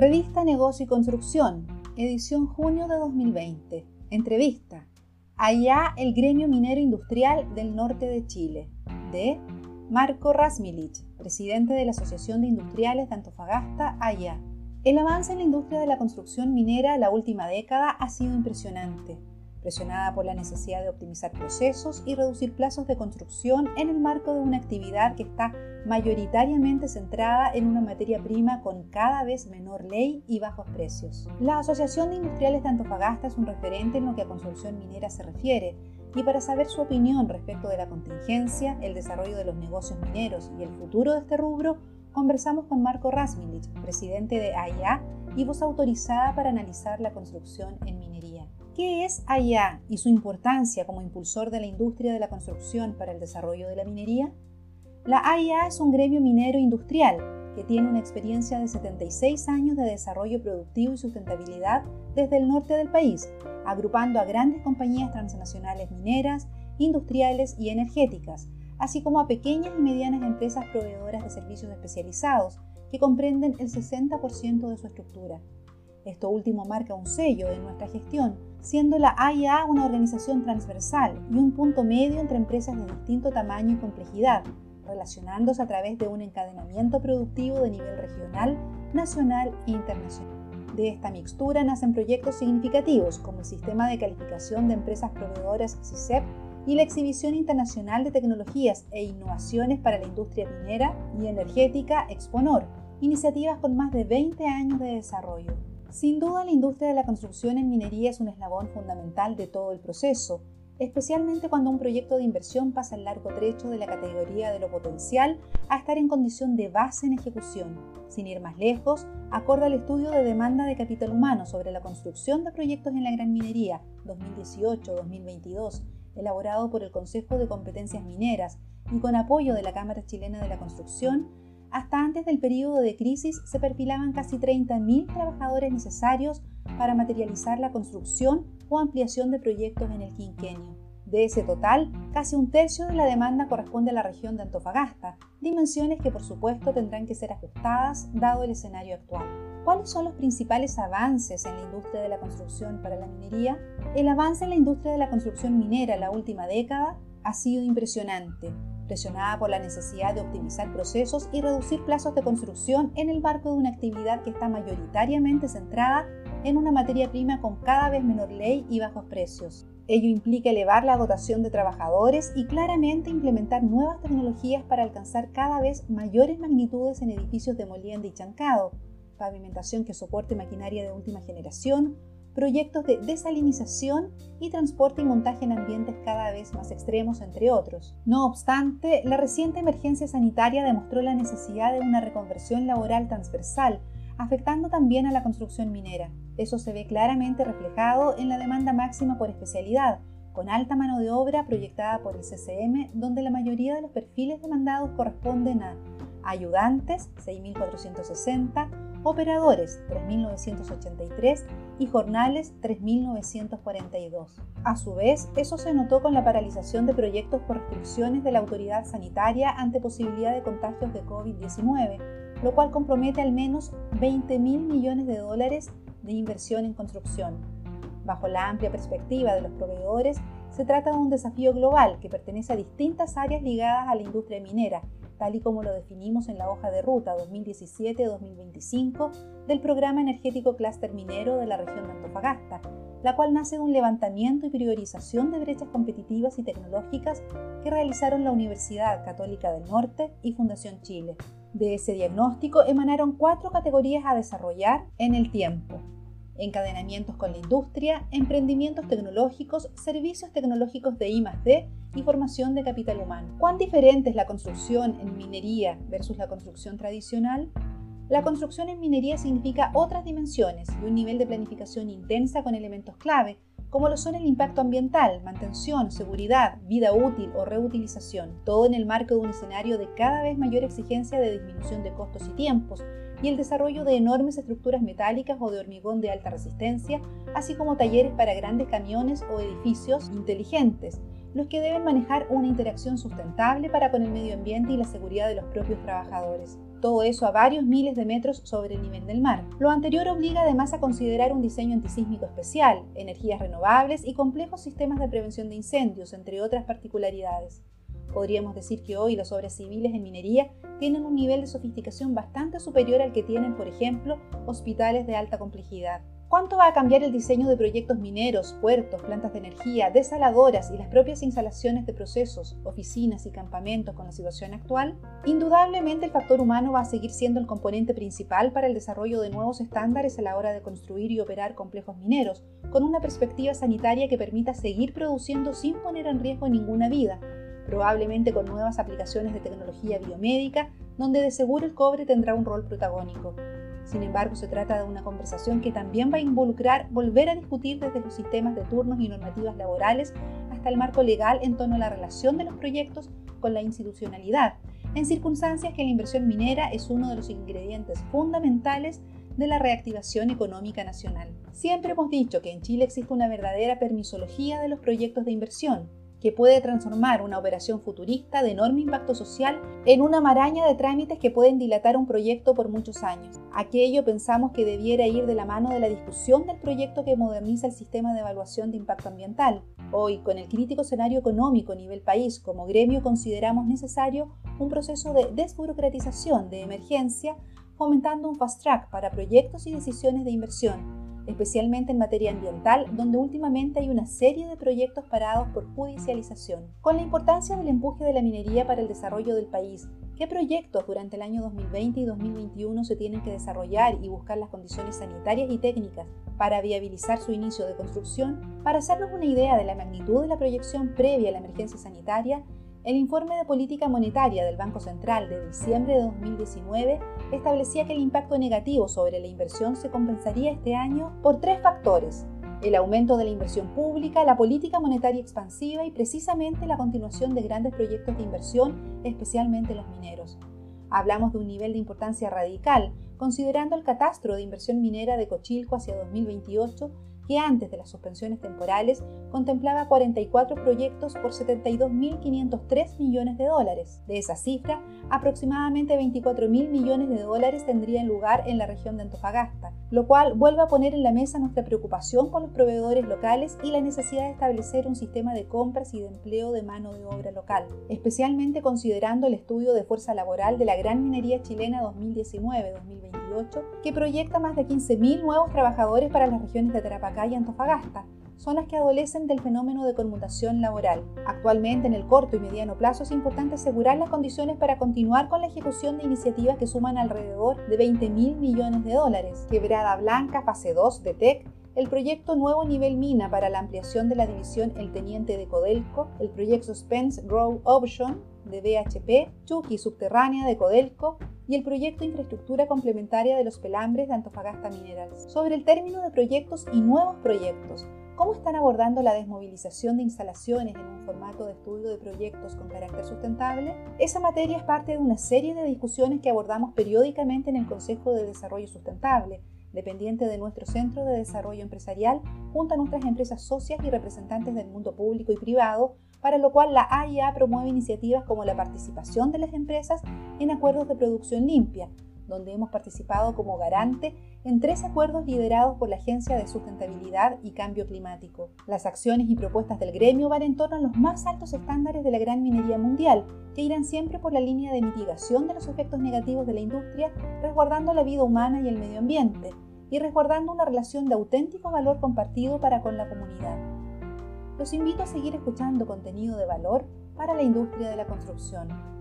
Revista Negocio y Construcción, edición junio de 2020. Entrevista. Allá el gremio minero industrial del norte de Chile. De Marco Rasmilich, presidente de la Asociación de Industriales de Antofagasta, Allá. El avance en la industria de la construcción minera la última década ha sido impresionante presionada por la necesidad de optimizar procesos y reducir plazos de construcción en el marco de una actividad que está mayoritariamente centrada en una materia prima con cada vez menor ley y bajos precios. La Asociación de Industriales de Antofagasta es un referente en lo que a construcción minera se refiere, y para saber su opinión respecto de la contingencia, el desarrollo de los negocios mineros y el futuro de este rubro, conversamos con Marco Rasmilich, presidente de AIA y voz autorizada para analizar la construcción en minería. ¿Qué es AIA y su importancia como impulsor de la industria de la construcción para el desarrollo de la minería? La AIA es un gremio minero industrial que tiene una experiencia de 76 años de desarrollo productivo y sustentabilidad desde el norte del país, agrupando a grandes compañías transnacionales mineras, industriales y energéticas, así como a pequeñas y medianas empresas proveedoras de servicios especializados que comprenden el 60% de su estructura. Esto último marca un sello en nuestra gestión, siendo la AIA una organización transversal y un punto medio entre empresas de distinto tamaño y complejidad, relacionándose a través de un encadenamiento productivo de nivel regional, nacional e internacional. De esta mixtura nacen proyectos significativos como el Sistema de Calificación de Empresas Proveedoras CICEP y la Exhibición Internacional de Tecnologías e Innovaciones para la Industria Minera y Energética Exponor, iniciativas con más de 20 años de desarrollo. Sin duda, la industria de la construcción en minería es un eslabón fundamental de todo el proceso, especialmente cuando un proyecto de inversión pasa el largo trecho de la categoría de lo potencial a estar en condición de base en ejecución. Sin ir más lejos, acorda el estudio de demanda de capital humano sobre la construcción de proyectos en la gran minería 2018-2022, elaborado por el Consejo de Competencias Mineras y con apoyo de la Cámara Chilena de la Construcción, hasta antes del periodo de crisis se perfilaban casi 30.000 trabajadores necesarios para materializar la construcción o ampliación de proyectos en el quinquenio. De ese total, casi un tercio de la demanda corresponde a la región de Antofagasta, dimensiones que por supuesto tendrán que ser ajustadas dado el escenario actual. ¿Cuáles son los principales avances en la industria de la construcción para la minería? El avance en la industria de la construcción minera en la última década ha sido impresionante, presionada por la necesidad de optimizar procesos y reducir plazos de construcción en el marco de una actividad que está mayoritariamente centrada en una materia prima con cada vez menor ley y bajos precios. Ello implica elevar la dotación de trabajadores y claramente implementar nuevas tecnologías para alcanzar cada vez mayores magnitudes en edificios de molienda y chancado, pavimentación que soporte maquinaria de última generación, proyectos de desalinización y transporte y montaje en ambientes cada vez más extremos, entre otros. No obstante, la reciente emergencia sanitaria demostró la necesidad de una reconversión laboral transversal, afectando también a la construcción minera. Eso se ve claramente reflejado en la demanda máxima por especialidad, con alta mano de obra proyectada por el CCM, donde la mayoría de los perfiles demandados corresponden a ayudantes, 6.460, operadores 3.983 y jornales 3.942. A su vez, eso se notó con la paralización de proyectos por restricciones de la autoridad sanitaria ante posibilidad de contagios de COVID-19, lo cual compromete al menos 20.000 millones de dólares de inversión en construcción. Bajo la amplia perspectiva de los proveedores, se trata de un desafío global que pertenece a distintas áreas ligadas a la industria minera tal y como lo definimos en la hoja de ruta 2017-2025 del Programa Energético Clúster Minero de la región de Antofagasta, la cual nace de un levantamiento y priorización de brechas competitivas y tecnológicas que realizaron la Universidad Católica del Norte y Fundación Chile. De ese diagnóstico emanaron cuatro categorías a desarrollar en el tiempo encadenamientos con la industria, emprendimientos tecnológicos, servicios tecnológicos de I+D y formación de capital humano. ¿Cuán diferente es la construcción en minería versus la construcción tradicional? La construcción en minería significa otras dimensiones y un nivel de planificación intensa con elementos clave, como lo son el impacto ambiental, mantención, seguridad, vida útil o reutilización, todo en el marco de un escenario de cada vez mayor exigencia de disminución de costos y tiempos, y el desarrollo de enormes estructuras metálicas o de hormigón de alta resistencia, así como talleres para grandes camiones o edificios inteligentes, los que deben manejar una interacción sustentable para con el medio ambiente y la seguridad de los propios trabajadores. Todo eso a varios miles de metros sobre el nivel del mar. Lo anterior obliga además a considerar un diseño antisísmico especial, energías renovables y complejos sistemas de prevención de incendios, entre otras particularidades. Podríamos decir que hoy las obras civiles en minería tienen un nivel de sofisticación bastante superior al que tienen, por ejemplo, hospitales de alta complejidad. ¿Cuánto va a cambiar el diseño de proyectos mineros, puertos, plantas de energía, desaladoras y las propias instalaciones de procesos, oficinas y campamentos con la situación actual? Indudablemente el factor humano va a seguir siendo el componente principal para el desarrollo de nuevos estándares a la hora de construir y operar complejos mineros, con una perspectiva sanitaria que permita seguir produciendo sin poner en riesgo ninguna vida, probablemente con nuevas aplicaciones de tecnología biomédica, donde de seguro el cobre tendrá un rol protagónico. Sin embargo, se trata de una conversación que también va a involucrar volver a discutir desde los sistemas de turnos y normativas laborales hasta el marco legal en torno a la relación de los proyectos con la institucionalidad, en circunstancias que la inversión minera es uno de los ingredientes fundamentales de la reactivación económica nacional. Siempre hemos dicho que en Chile existe una verdadera permisología de los proyectos de inversión, que puede transformar una operación futurista de enorme impacto social en una maraña de trámites que pueden dilatar un proyecto por muchos años. Aquello pensamos que debiera ir de la mano de la discusión del proyecto que moderniza el sistema de evaluación de impacto ambiental. Hoy, con el crítico escenario económico a nivel país, como gremio consideramos necesario un proceso de desburocratización de emergencia, fomentando un fast track para proyectos y decisiones de inversión especialmente en materia ambiental, donde últimamente hay una serie de proyectos parados por judicialización. Con la importancia del empuje de la minería para el desarrollo del país, ¿qué proyectos durante el año 2020 y 2021 se tienen que desarrollar y buscar las condiciones sanitarias y técnicas para viabilizar su inicio de construcción? Para hacernos una idea de la magnitud de la proyección previa a la emergencia sanitaria, el informe de política monetaria del Banco Central de diciembre de 2019 establecía que el impacto negativo sobre la inversión se compensaría este año por tres factores. El aumento de la inversión pública, la política monetaria expansiva y precisamente la continuación de grandes proyectos de inversión, especialmente los mineros. Hablamos de un nivel de importancia radical, considerando el catastro de inversión minera de Cochilco hacia 2028 que antes de las suspensiones temporales contemplaba 44 proyectos por 72.503 millones de dólares. De esa cifra, aproximadamente 24.000 millones de dólares tendrían lugar en la región de Antofagasta, lo cual vuelve a poner en la mesa nuestra preocupación por los proveedores locales y la necesidad de establecer un sistema de compras y de empleo de mano de obra local, especialmente considerando el estudio de fuerza laboral de la gran minería chilena 2019-2028, que proyecta más de 15.000 nuevos trabajadores para las regiones de Tarapacá y Antofagasta, zonas que adolecen del fenómeno de conmutación laboral. Actualmente, en el corto y mediano plazo, es importante asegurar las condiciones para continuar con la ejecución de iniciativas que suman alrededor de 20 mil millones de dólares. Quebrada Blanca, fase 2 de TEC, el proyecto Nuevo Nivel Mina para la ampliación de la división El Teniente de Codelco, el proyecto Spence Grow Option de BHP, Chucky Subterránea de Codelco y el proyecto Infraestructura Complementaria de los Pelambres de Antofagasta Minerals. Sobre el término de proyectos y nuevos proyectos, ¿cómo están abordando la desmovilización de instalaciones en un formato de estudio de proyectos con carácter sustentable? Esa materia es parte de una serie de discusiones que abordamos periódicamente en el Consejo de Desarrollo Sustentable, dependiente de nuestro Centro de Desarrollo Empresarial, junto a nuestras empresas socias y representantes del mundo público y privado, para lo cual la AIA promueve iniciativas como la participación de las empresas en acuerdos de producción limpia, donde hemos participado como garante en tres acuerdos liderados por la Agencia de Sustentabilidad y Cambio Climático. Las acciones y propuestas del gremio van en torno a los más altos estándares de la gran minería mundial, que irán siempre por la línea de mitigación de los efectos negativos de la industria, resguardando la vida humana y el medio ambiente, y resguardando una relación de auténtico valor compartido para con la comunidad los invito a seguir escuchando contenido de valor para la industria de la construcción.